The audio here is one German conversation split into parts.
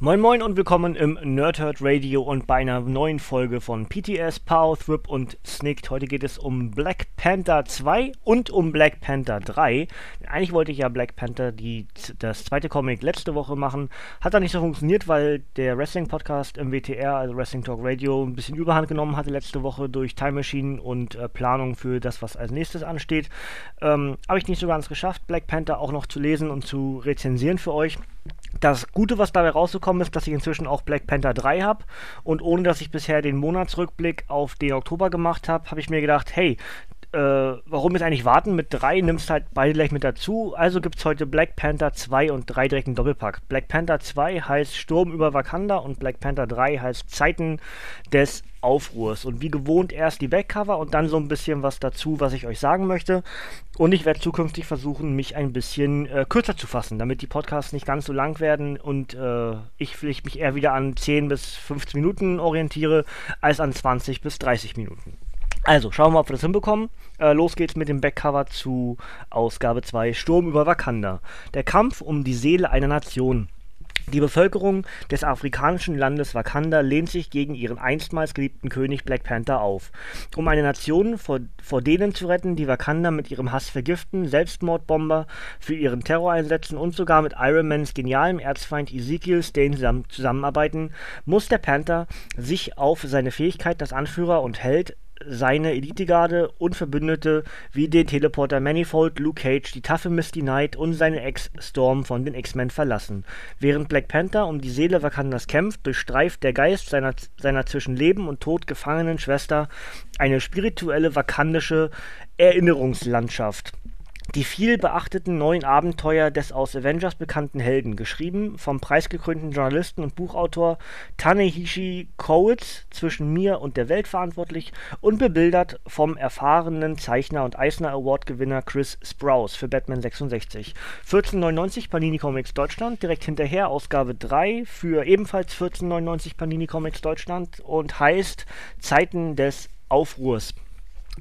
Moin Moin und willkommen im Nerdhurt Radio und bei einer neuen Folge von PTS, Power, Thrip und Snicked. Heute geht es um Black Panther 2 und um Black Panther 3. Eigentlich wollte ich ja Black Panther die, das zweite Comic letzte Woche machen. Hat dann nicht so funktioniert, weil der Wrestling-Podcast im WTR, also Wrestling Talk Radio, ein bisschen Überhand genommen hatte letzte Woche durch Time Machine und äh, Planung für das, was als nächstes ansteht. Ähm, Habe ich nicht so ganz geschafft, Black Panther auch noch zu lesen und zu rezensieren für euch. Das Gute, was dabei rausgekommen ist, dass ich inzwischen auch Black Panther 3 habe. Und ohne dass ich bisher den Monatsrückblick auf den Oktober gemacht habe, habe ich mir gedacht, hey, äh, warum jetzt eigentlich warten mit 3? Nimmst halt beide gleich mit dazu. Also gibt es heute Black Panther 2 und 3 direkt einen Doppelpack. Black Panther 2 heißt Sturm über Wakanda und Black Panther 3 heißt Zeiten des Aufruhrs. Und wie gewohnt erst die Backcover und dann so ein bisschen was dazu, was ich euch sagen möchte. Und ich werde zukünftig versuchen, mich ein bisschen äh, kürzer zu fassen, damit die Podcasts nicht ganz so lang werden und äh, ich vielleicht mich eher wieder an 10 bis 15 Minuten orientiere, als an 20 bis 30 Minuten. Also, schauen wir mal, ob wir das hinbekommen. Äh, los geht's mit dem Backcover zu Ausgabe 2 Sturm über Wakanda. Der Kampf um die Seele einer Nation. Die Bevölkerung des afrikanischen Landes Wakanda lehnt sich gegen ihren einstmals geliebten König Black Panther auf. Um eine Nation vor, vor denen zu retten, die Wakanda mit ihrem Hass vergiften, Selbstmordbomber für ihren Terror einsetzen und sogar mit Iron Mans genialem Erzfeind Ezekiel Stane zusammenarbeiten, muss der Panther sich auf seine Fähigkeit als Anführer und Held seine Elitegarde und Verbündete wie den Teleporter Manifold, Luke Cage, die taffe Misty Knight und seine Ex Storm von den X-Men verlassen. Während Black Panther um die Seele Wakandas kämpft, durchstreift der Geist seiner, seiner zwischen Leben und Tod gefangenen Schwester eine spirituelle wakandische Erinnerungslandschaft. Die viel beachteten neuen Abenteuer des aus Avengers bekannten Helden, geschrieben vom preisgekrönten Journalisten und Buchautor Tanehishi Koitz, zwischen mir und der Welt verantwortlich, und bebildert vom erfahrenen Zeichner und Eisner Award-Gewinner Chris Sprouse für Batman 66. 1499 Panini Comics Deutschland, direkt hinterher Ausgabe 3 für ebenfalls 1499 Panini Comics Deutschland und heißt Zeiten des Aufruhrs.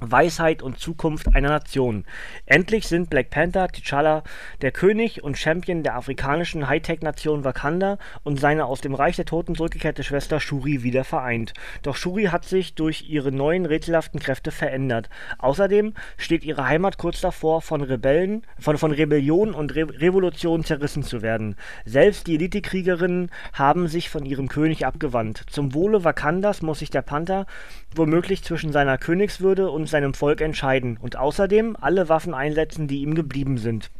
Weisheit und Zukunft einer Nation. Endlich sind Black Panther, T'Challa, der König und Champion der afrikanischen Hightech-Nation Wakanda und seine aus dem Reich der Toten zurückgekehrte Schwester Shuri wieder vereint. Doch Shuri hat sich durch ihre neuen rätselhaften Kräfte verändert. Außerdem steht ihre Heimat kurz davor, von Rebellen, von, von Rebellion und Re Revolution zerrissen zu werden. Selbst die Elitekriegerinnen haben sich von ihrem König abgewandt. Zum Wohle Wakandas muss sich der Panther womöglich zwischen seiner Königswürde und seinem Volk entscheiden und außerdem alle Waffen einsetzen, die ihm geblieben sind.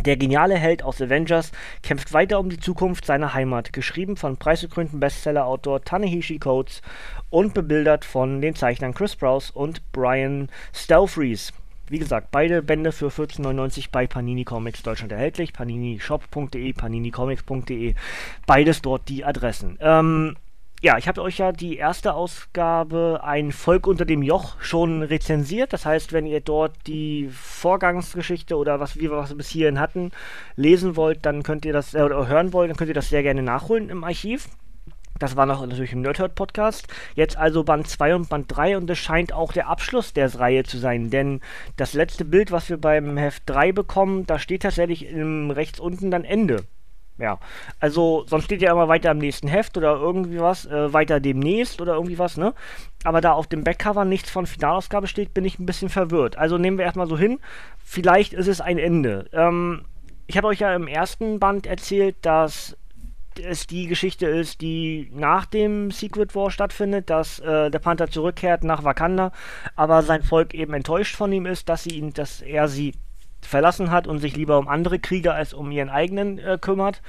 Der geniale Held aus Avengers kämpft weiter um die Zukunft seiner Heimat, geschrieben von preisgekrönten Bestsellerautor Tanehishi Coates und bebildert von den Zeichnern Chris Sprouse und Brian Stelfreeze. Wie gesagt, beide Bände für 14,99 bei Panini Comics Deutschland erhältlich. paninishop.de, paninicomics.de. Beides dort die Adressen. Ähm, ja, ich habe euch ja die erste Ausgabe Ein Volk unter dem Joch schon rezensiert. Das heißt, wenn ihr dort die Vorgangsgeschichte oder was wir was bis hierhin hatten, lesen wollt, dann könnt ihr das, äh, oder hören wollt, dann könnt ihr das sehr gerne nachholen im Archiv. Das war noch natürlich im Nerdhurt Podcast. Jetzt also Band 2 und Band 3 und es scheint auch der Abschluss der Reihe zu sein, denn das letzte Bild, was wir beim Heft 3 bekommen, da steht tatsächlich im, rechts unten dann Ende. Ja, also sonst steht ja immer weiter im nächsten Heft oder irgendwie was, äh, weiter demnächst oder irgendwie was, ne? Aber da auf dem Backcover nichts von Finalausgabe steht, bin ich ein bisschen verwirrt. Also nehmen wir erstmal so hin, vielleicht ist es ein Ende. Ähm, ich habe euch ja im ersten Band erzählt, dass es die Geschichte ist, die nach dem Secret War stattfindet, dass äh, der Panther zurückkehrt nach Wakanda, aber sein Volk eben enttäuscht von ihm ist, dass sie ihn, dass er sie verlassen hat und sich lieber um andere Krieger als um ihren eigenen äh, kümmert.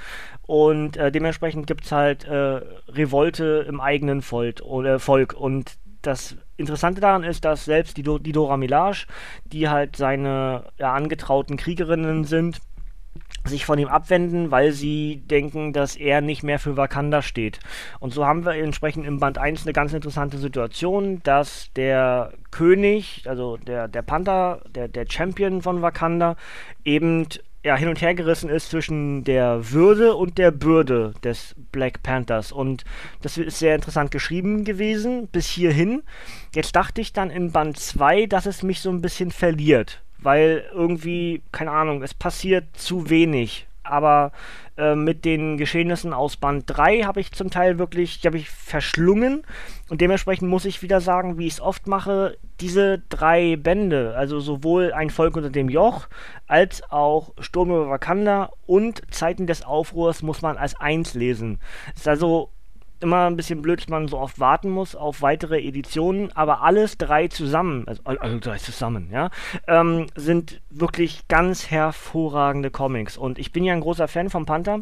Und äh, dementsprechend gibt es halt äh, Revolte im eigenen Volk, oder Volk. Und das Interessante daran ist, dass selbst die, die Dora Milaje, die halt seine ja, angetrauten Kriegerinnen sind, sich von ihm abwenden, weil sie denken, dass er nicht mehr für Wakanda steht. Und so haben wir entsprechend im Band 1 eine ganz interessante Situation, dass der König, also der, der Panther, der, der Champion von Wakanda, eben ja, hin und her gerissen ist zwischen der Würde und der Bürde des Black Panthers. Und das ist sehr interessant geschrieben gewesen, bis hierhin. Jetzt dachte ich dann in Band 2, dass es mich so ein bisschen verliert weil irgendwie, keine Ahnung, es passiert zu wenig. Aber äh, mit den Geschehnissen aus Band 3 habe ich zum Teil wirklich, die habe ich verschlungen. Und dementsprechend muss ich wieder sagen, wie ich es oft mache, diese drei Bände, also sowohl Ein Volk unter dem Joch, als auch Sturm über Wakanda und Zeiten des Aufruhrs muss man als eins lesen. Es ist also immer ein bisschen blöd, dass man so oft warten muss auf weitere Editionen, aber alles drei zusammen, also alle drei zusammen, ja, ähm, sind wirklich ganz hervorragende Comics. Und ich bin ja ein großer Fan vom Panther.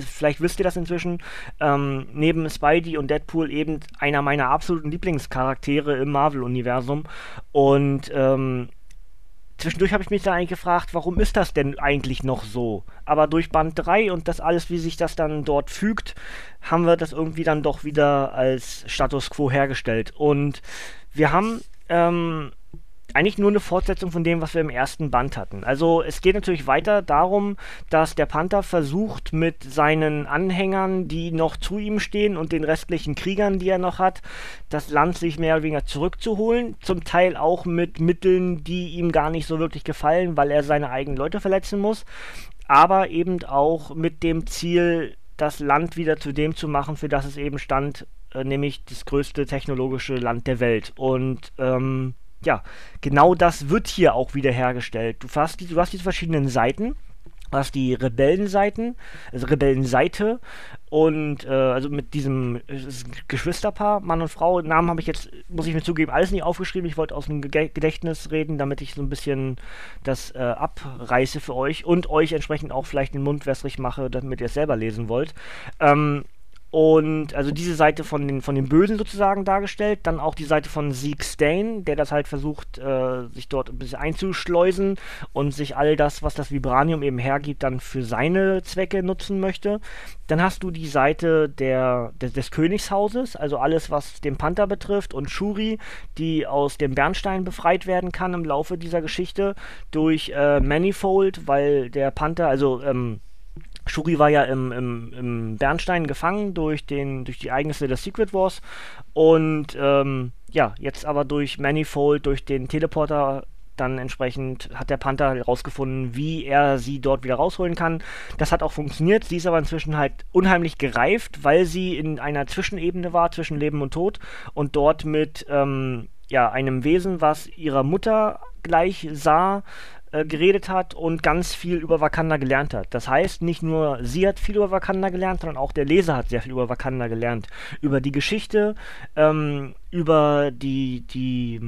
Vielleicht wisst ihr das inzwischen. Ähm, neben Spidey und Deadpool eben einer meiner absoluten Lieblingscharaktere im Marvel-Universum. Und ähm, zwischendurch habe ich mich dann eigentlich gefragt, warum ist das denn eigentlich noch so? Aber durch Band 3 und das alles, wie sich das dann dort fügt, haben wir das irgendwie dann doch wieder als Status quo hergestellt. Und wir haben ähm, eigentlich nur eine Fortsetzung von dem, was wir im ersten Band hatten. Also es geht natürlich weiter darum, dass der Panther versucht mit seinen Anhängern, die noch zu ihm stehen und den restlichen Kriegern, die er noch hat, das Land sich mehr oder weniger zurückzuholen. Zum Teil auch mit Mitteln, die ihm gar nicht so wirklich gefallen, weil er seine eigenen Leute verletzen muss. Aber eben auch mit dem Ziel, das Land wieder zu dem zu machen, für das es eben stand, äh, nämlich das größte technologische Land der Welt. Und ähm, ja, genau das wird hier auch wieder hergestellt. Du hast, die, du hast diese verschiedenen Seiten. Du hast die Rebellenseiten, also Rebellenseite und äh, also mit diesem Geschwisterpaar, Mann und Frau, Namen habe ich jetzt, muss ich mir zugeben, alles nicht aufgeschrieben. Ich wollte aus dem Gedächtnis reden, damit ich so ein bisschen das äh, abreiße für euch und euch entsprechend auch vielleicht den Mund wässrig mache, damit ihr es selber lesen wollt. Ähm, und also diese Seite von den, von den Bösen sozusagen dargestellt, dann auch die Seite von Zeke Stain, der das halt versucht, äh, sich dort ein bisschen einzuschleusen und sich all das, was das Vibranium eben hergibt, dann für seine Zwecke nutzen möchte. Dann hast du die Seite der, des, des Königshauses, also alles, was den Panther betrifft und Shuri, die aus dem Bernstein befreit werden kann im Laufe dieser Geschichte durch äh, Manifold, weil der Panther, also ähm, Shuri war ja im, im, im Bernstein gefangen durch, den, durch die Ereignisse der Secret Wars und ähm, ja, jetzt aber durch Manifold, durch den Teleporter dann entsprechend hat der Panther herausgefunden, wie er sie dort wieder rausholen kann. Das hat auch funktioniert. Sie ist aber inzwischen halt unheimlich gereift, weil sie in einer Zwischenebene war zwischen Leben und Tod und dort mit ähm, ja, einem Wesen, was ihrer Mutter gleich sah, äh, geredet hat und ganz viel über Wakanda gelernt hat. Das heißt, nicht nur sie hat viel über Wakanda gelernt, sondern auch der Leser hat sehr viel über Wakanda gelernt. Über die Geschichte, ähm, über die, die,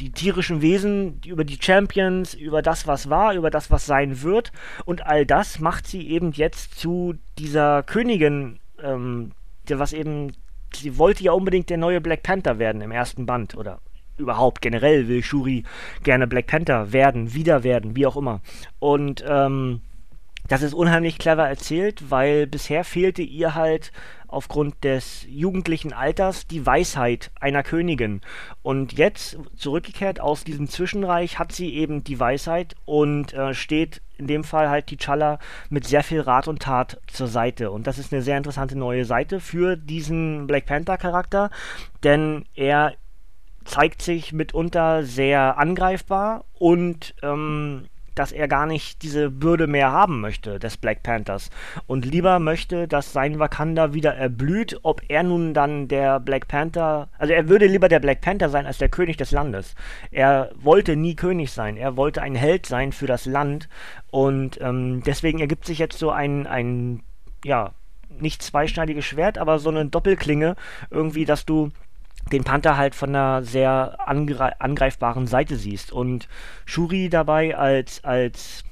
die tierischen Wesen, über die Champions, über das, was war, über das, was sein wird. Und all das macht sie eben jetzt zu dieser Königin, ähm, der was eben, sie wollte ja unbedingt der neue Black Panther werden im ersten Band oder überhaupt generell will Shuri gerne Black Panther werden, wieder werden, wie auch immer. Und ähm, das ist unheimlich clever erzählt, weil bisher fehlte ihr halt aufgrund des jugendlichen Alters die Weisheit einer Königin. Und jetzt, zurückgekehrt aus diesem Zwischenreich, hat sie eben die Weisheit und äh, steht in dem Fall halt T'Challa mit sehr viel Rat und Tat zur Seite. Und das ist eine sehr interessante neue Seite für diesen Black Panther Charakter, denn er zeigt sich mitunter sehr angreifbar und ähm, dass er gar nicht diese Bürde mehr haben möchte des Black Panthers. Und lieber möchte, dass sein Wakanda wieder erblüht, ob er nun dann der Black Panther, also er würde lieber der Black Panther sein als der König des Landes. Er wollte nie König sein, er wollte ein Held sein für das Land. Und ähm, deswegen ergibt sich jetzt so ein, ein ja, nicht zweischneidiges Schwert, aber so eine Doppelklinge irgendwie, dass du den Panther halt von einer sehr angre angreifbaren Seite siehst. Und Shuri dabei als, als,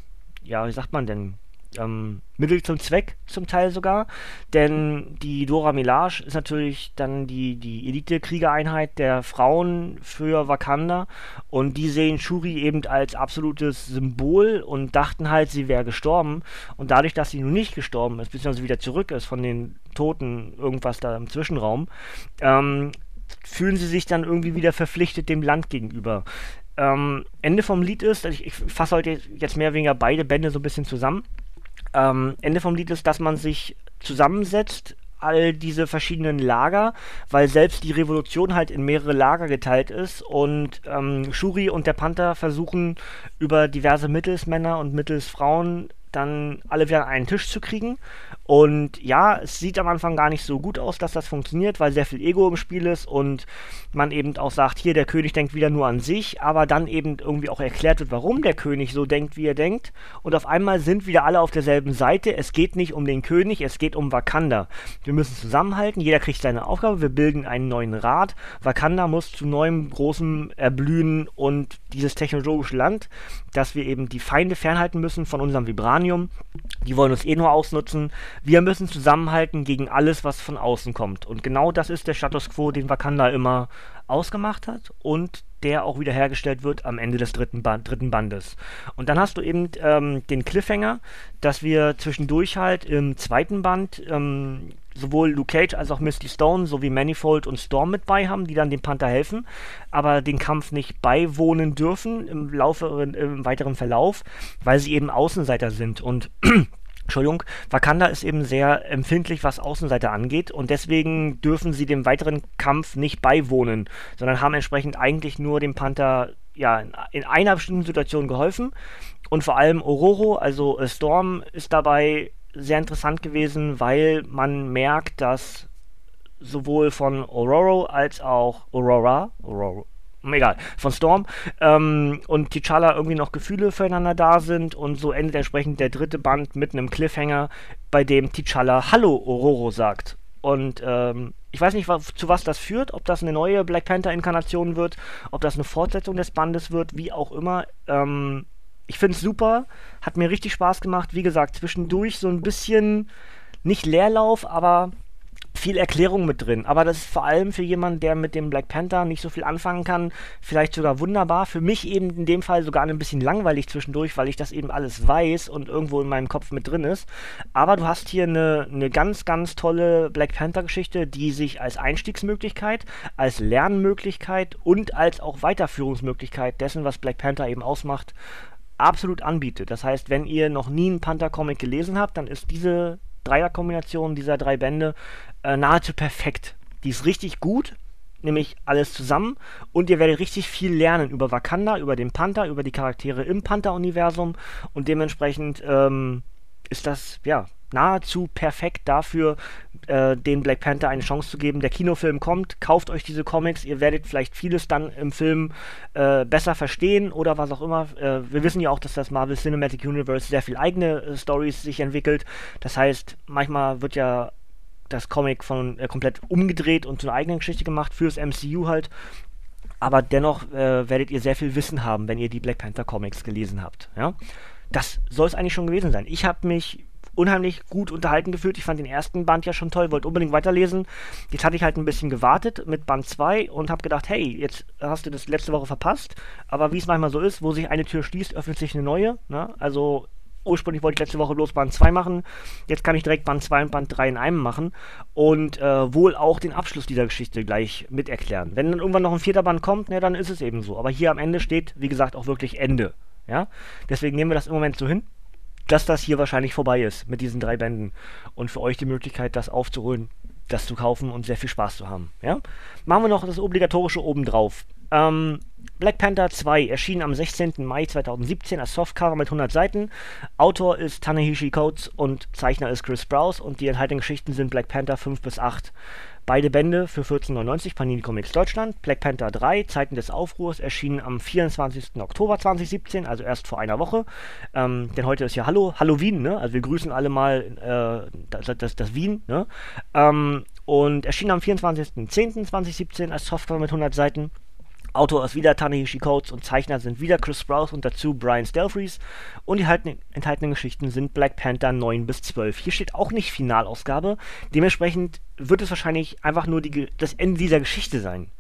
ja, wie sagt man denn, ähm, Mittel zum Zweck zum Teil sogar, denn die Dora Milaje ist natürlich dann die, die Elite-Kriegereinheit der Frauen für Wakanda. Und die sehen Shuri eben als absolutes Symbol und dachten halt, sie wäre gestorben. Und dadurch, dass sie nun nicht gestorben ist, beziehungsweise wieder zurück ist von den Toten, irgendwas da im Zwischenraum, ähm, fühlen sie sich dann irgendwie wieder verpflichtet dem Land gegenüber. Ähm, Ende vom Lied ist, also ich, ich fasse heute jetzt mehr oder weniger beide Bände so ein bisschen zusammen. Ähm, Ende vom Lied ist, dass man sich zusammensetzt, all diese verschiedenen Lager, weil selbst die Revolution halt in mehrere Lager geteilt ist und ähm, Shuri und der Panther versuchen über diverse Mittelsmänner und Mittelsfrauen dann alle wieder an einen Tisch zu kriegen. Und ja, es sieht am Anfang gar nicht so gut aus, dass das funktioniert, weil sehr viel Ego im Spiel ist und man eben auch sagt, hier, der König denkt wieder nur an sich, aber dann eben irgendwie auch erklärt wird, warum der König so denkt, wie er denkt. Und auf einmal sind wieder alle auf derselben Seite. Es geht nicht um den König, es geht um Wakanda. Wir müssen zusammenhalten, jeder kriegt seine Aufgabe, wir bilden einen neuen Rat. Wakanda muss zu neuem großem Erblühen und dieses technologische Land, dass wir eben die Feinde fernhalten müssen von unserem Vibranium. Die wollen uns eh nur ausnutzen. Wir müssen zusammenhalten gegen alles, was von außen kommt. Und genau das ist der Status quo, den Wakanda immer ausgemacht hat und der auch wiederhergestellt wird am Ende des dritten, Band, dritten Bandes. Und dann hast du eben ähm, den Cliffhanger, dass wir zwischendurch halt im zweiten Band ähm, sowohl Luke Cage als auch Misty Stone sowie Manifold und Storm mit bei haben, die dann dem Panther helfen, aber den Kampf nicht beiwohnen dürfen im, Laufe, im weiteren Verlauf, weil sie eben Außenseiter sind und Entschuldigung, Wakanda ist eben sehr empfindlich, was Außenseiter angeht und deswegen dürfen sie dem weiteren Kampf nicht beiwohnen, sondern haben entsprechend eigentlich nur dem Panther ja, in, in einer bestimmten Situation geholfen und vor allem Ororo, also äh, Storm, ist dabei sehr interessant gewesen, weil man merkt, dass sowohl von Ororo als auch Aurora, Aurora, egal, von Storm ähm, und T'Challa irgendwie noch Gefühle füreinander da sind und so endet entsprechend der dritte Band mit einem Cliffhanger, bei dem T'Challa Hallo Ororo sagt. Und ähm, ich weiß nicht, zu was das führt, ob das eine neue Black Panther-Inkarnation wird, ob das eine Fortsetzung des Bandes wird, wie auch immer. Ähm, ich finde es super, hat mir richtig Spaß gemacht. Wie gesagt, zwischendurch so ein bisschen, nicht Leerlauf, aber viel Erklärung mit drin. Aber das ist vor allem für jemanden, der mit dem Black Panther nicht so viel anfangen kann, vielleicht sogar wunderbar. Für mich eben in dem Fall sogar ein bisschen langweilig zwischendurch, weil ich das eben alles weiß und irgendwo in meinem Kopf mit drin ist. Aber du hast hier eine, eine ganz, ganz tolle Black Panther-Geschichte, die sich als Einstiegsmöglichkeit, als Lernmöglichkeit und als auch Weiterführungsmöglichkeit dessen, was Black Panther eben ausmacht, absolut anbietet. Das heißt, wenn ihr noch nie einen Panther-Comic gelesen habt, dann ist diese Dreierkombination dieser drei Bände äh, nahezu perfekt. Die ist richtig gut, nämlich alles zusammen und ihr werdet richtig viel lernen über Wakanda, über den Panther, über die Charaktere im Panther-Universum und dementsprechend ähm, ist das, ja, nahezu perfekt dafür, äh, den Black Panther eine Chance zu geben. Der Kinofilm kommt, kauft euch diese Comics, ihr werdet vielleicht vieles dann im Film äh, besser verstehen oder was auch immer. Äh, wir wissen ja auch, dass das Marvel Cinematic Universe sehr viel eigene äh, Stories sich entwickelt. Das heißt, manchmal wird ja das Comic von äh, komplett umgedreht und zu einer eigenen Geschichte gemacht, fürs MCU halt. Aber dennoch äh, werdet ihr sehr viel Wissen haben, wenn ihr die Black Panther Comics gelesen habt. Ja? Das soll es eigentlich schon gewesen sein. Ich habe mich unheimlich gut unterhalten gefühlt. Ich fand den ersten Band ja schon toll, wollte unbedingt weiterlesen. Jetzt hatte ich halt ein bisschen gewartet mit Band 2 und habe gedacht, hey, jetzt hast du das letzte Woche verpasst. Aber wie es manchmal so ist, wo sich eine Tür schließt, öffnet sich eine neue. Ne? Also ursprünglich wollte ich letzte Woche bloß Band 2 machen. Jetzt kann ich direkt Band 2 und Band 3 in einem machen und äh, wohl auch den Abschluss dieser Geschichte gleich mit erklären. Wenn dann irgendwann noch ein vierter Band kommt, ne, dann ist es eben so. Aber hier am Ende steht, wie gesagt, auch wirklich Ende. Ja? Deswegen nehmen wir das im Moment so hin, dass das hier wahrscheinlich vorbei ist mit diesen drei Bänden. Und für euch die Möglichkeit, das aufzuholen, das zu kaufen und sehr viel Spaß zu haben. Ja? Machen wir noch das obligatorische obendrauf. Ähm, Black Panther 2 erschien am 16. Mai 2017 als Softcover mit 100 Seiten. Autor ist Tanehishi Coates und Zeichner ist Chris Sprouse und die enthaltenen Geschichten sind Black Panther 5 bis 8. Beide Bände für 14,99 Panini Comics Deutschland. Black Panther 3, Zeiten des Aufruhrs, erschienen am 24. Oktober 2017, also erst vor einer Woche. Ähm, denn heute ist ja Hallo, Halloween, ne? Also wir grüßen alle mal äh, das, das, das, Wien, ne? Ähm, und erschien am 24.10.2017 als Software mit 100 Seiten. Autor ist wieder Tanahishi Coates und Zeichner sind wieder Chris Sprouse und dazu Brian Stelfreeze. Und die enthaltenen Geschichten sind Black Panther 9 bis 12. Hier steht auch nicht Finalausgabe. Dementsprechend wird es wahrscheinlich einfach nur die, das Ende dieser Geschichte sein.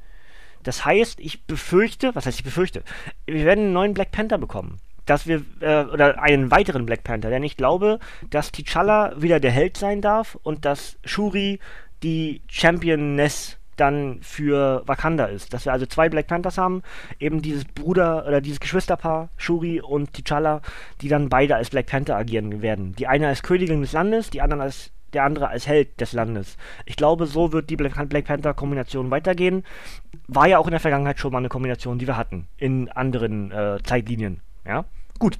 Das heißt, ich befürchte, was heißt ich befürchte, wir werden einen neuen Black Panther bekommen. Dass wir, äh, oder einen weiteren Black Panther, denn ich glaube, dass T'Challa wieder der Held sein darf und dass Shuri die Championess dann für Wakanda ist. Dass wir also zwei Black Panthers haben, eben dieses Bruder oder dieses Geschwisterpaar, Shuri und T'Challa, die dann beide als Black Panther agieren werden. Die eine als Königin des Landes, die anderen als der andere als Held des Landes. Ich glaube, so wird die Black, Panther-Kombination weitergehen. War ja auch in der Vergangenheit schon mal eine Kombination, die wir hatten. In anderen äh, Zeitlinien. Ja, gut.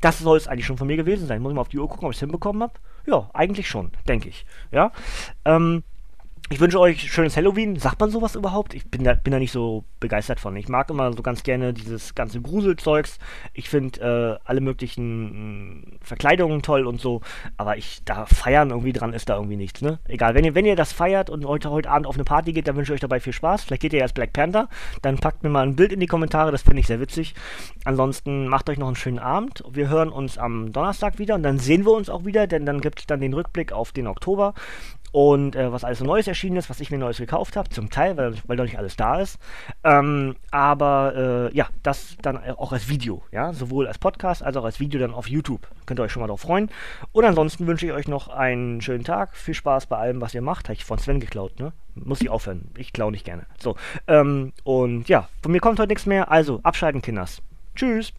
Das soll es eigentlich schon von mir gewesen sein. Muss ich mal auf die Uhr gucken, ob ich es hinbekommen habe. Ja, eigentlich schon, denke ich. Ja. Ähm, ich wünsche euch schönes Halloween. Sagt man sowas überhaupt? Ich bin da, bin da nicht so begeistert von. Ich mag immer so ganz gerne dieses ganze Gruselzeugs. Ich finde äh, alle möglichen mh, hm, Verkleidungen toll und so. Aber ich, da feiern irgendwie dran ist da irgendwie nichts, ne? Egal. Wenn ihr, wenn ihr das feiert und heute, heute Abend auf eine Party geht, dann wünsche ich euch dabei viel Spaß. Vielleicht geht ihr ja als Black Panther. Dann packt mir mal ein Bild in die Kommentare. Das finde ich sehr witzig. Ansonsten macht euch noch einen schönen Abend. Wir hören uns am Donnerstag wieder und dann sehen wir uns auch wieder, denn dann gibt es dann den Rückblick auf den Oktober und äh, was alles so Neues erschienen ist, was ich mir Neues gekauft habe, zum Teil, weil, weil noch nicht alles da ist. Ähm, aber äh, ja, das dann auch als Video, ja, sowohl als Podcast als auch als Video dann auf YouTube. Könnt ihr euch schon mal darauf freuen. Und ansonsten wünsche ich euch noch einen schönen Tag, viel Spaß bei allem, was ihr macht. Habe ich von Sven geklaut, ne? Muss ich aufhören. Ich klaue nicht gerne. So, ähm, und ja, von mir kommt heute nichts mehr. Also, abschalten, Kinders. Tschüss.